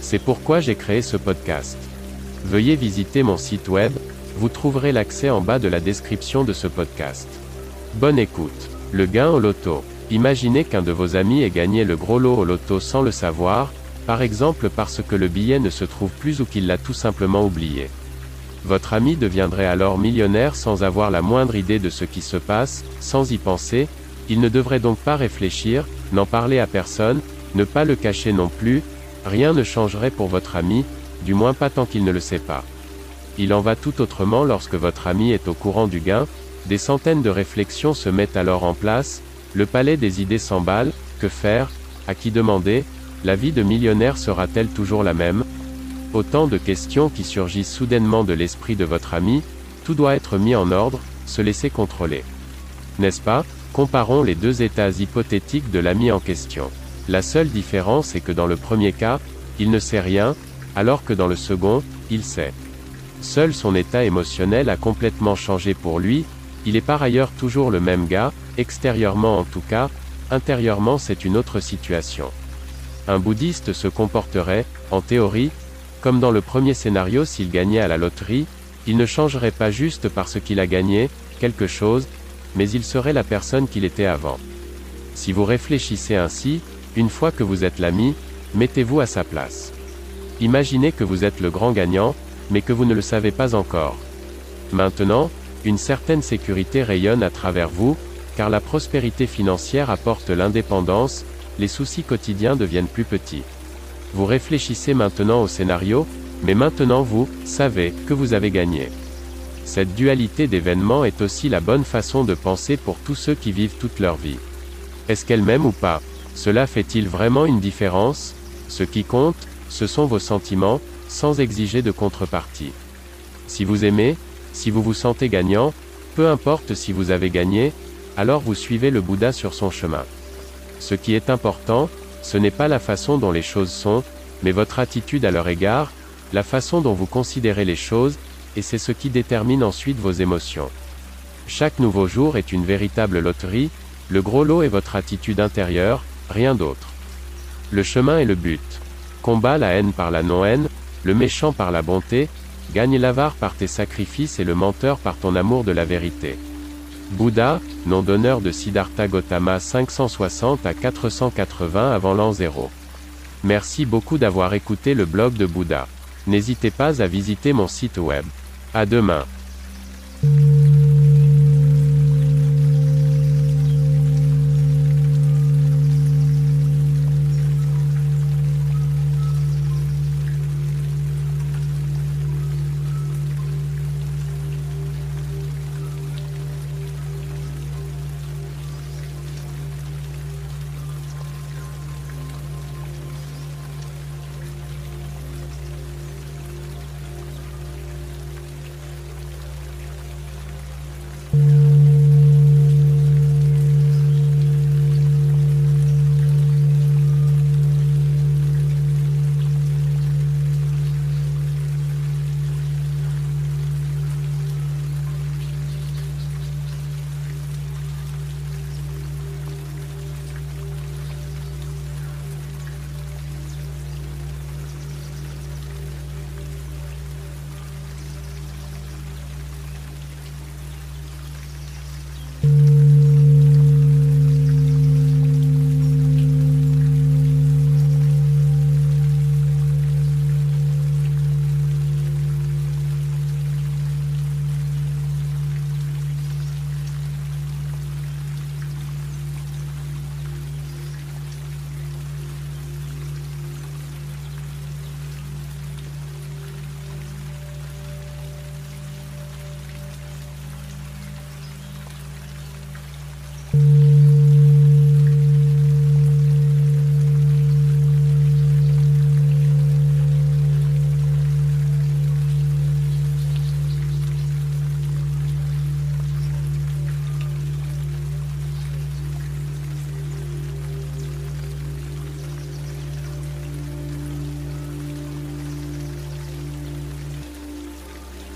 C'est pourquoi j'ai créé ce podcast. Veuillez visiter mon site web, vous trouverez l'accès en bas de la description de ce podcast. Bonne écoute. Le gain au loto. Imaginez qu'un de vos amis ait gagné le gros lot au loto sans le savoir, par exemple parce que le billet ne se trouve plus ou qu'il l'a tout simplement oublié. Votre ami deviendrait alors millionnaire sans avoir la moindre idée de ce qui se passe, sans y penser, il ne devrait donc pas réfléchir, n'en parler à personne, ne pas le cacher non plus, rien ne changerait pour votre ami, du moins pas tant qu'il ne le sait pas. Il en va tout autrement lorsque votre ami est au courant du gain, des centaines de réflexions se mettent alors en place, le palais des idées s'emballe, que faire, à qui demander, la vie de millionnaire sera-t-elle toujours la même? Autant de questions qui surgissent soudainement de l'esprit de votre ami, tout doit être mis en ordre, se laisser contrôler. N'est-ce pas? Comparons les deux états hypothétiques de l'ami en question. La seule différence est que dans le premier cas, il ne sait rien, alors que dans le second, il sait. Seul son état émotionnel a complètement changé pour lui, il est par ailleurs toujours le même gars, extérieurement en tout cas, intérieurement c'est une autre situation. Un bouddhiste se comporterait, en théorie, comme dans le premier scénario s'il gagnait à la loterie, il ne changerait pas juste parce qu'il a gagné, quelque chose, mais il serait la personne qu'il était avant. Si vous réfléchissez ainsi, une fois que vous êtes l'ami, mettez-vous à sa place. Imaginez que vous êtes le grand gagnant, mais que vous ne le savez pas encore. Maintenant, une certaine sécurité rayonne à travers vous, car la prospérité financière apporte l'indépendance, les soucis quotidiens deviennent plus petits. Vous réfléchissez maintenant au scénario, mais maintenant vous savez que vous avez gagné. Cette dualité d'événements est aussi la bonne façon de penser pour tous ceux qui vivent toute leur vie. Est-ce qu'elle m'aime ou pas? Cela fait-il vraiment une différence? Ce qui compte, ce sont vos sentiments, sans exiger de contrepartie. Si vous aimez, si vous vous sentez gagnant, peu importe si vous avez gagné, alors vous suivez le Bouddha sur son chemin. Ce qui est important, ce n'est pas la façon dont les choses sont, mais votre attitude à leur égard, la façon dont vous considérez les choses, et c'est ce qui détermine ensuite vos émotions. Chaque nouveau jour est une véritable loterie, le gros lot est votre attitude intérieure, rien d'autre. Le chemin est le but. Combat la haine par la non-haine, le méchant par la bonté, gagne l'avare par tes sacrifices et le menteur par ton amour de la vérité. Bouddha, nom d'honneur de Siddhartha Gautama 560 à 480 avant l'an 0. Merci beaucoup d'avoir écouté le blog de Bouddha. N'hésitez pas à visiter mon site web. À demain.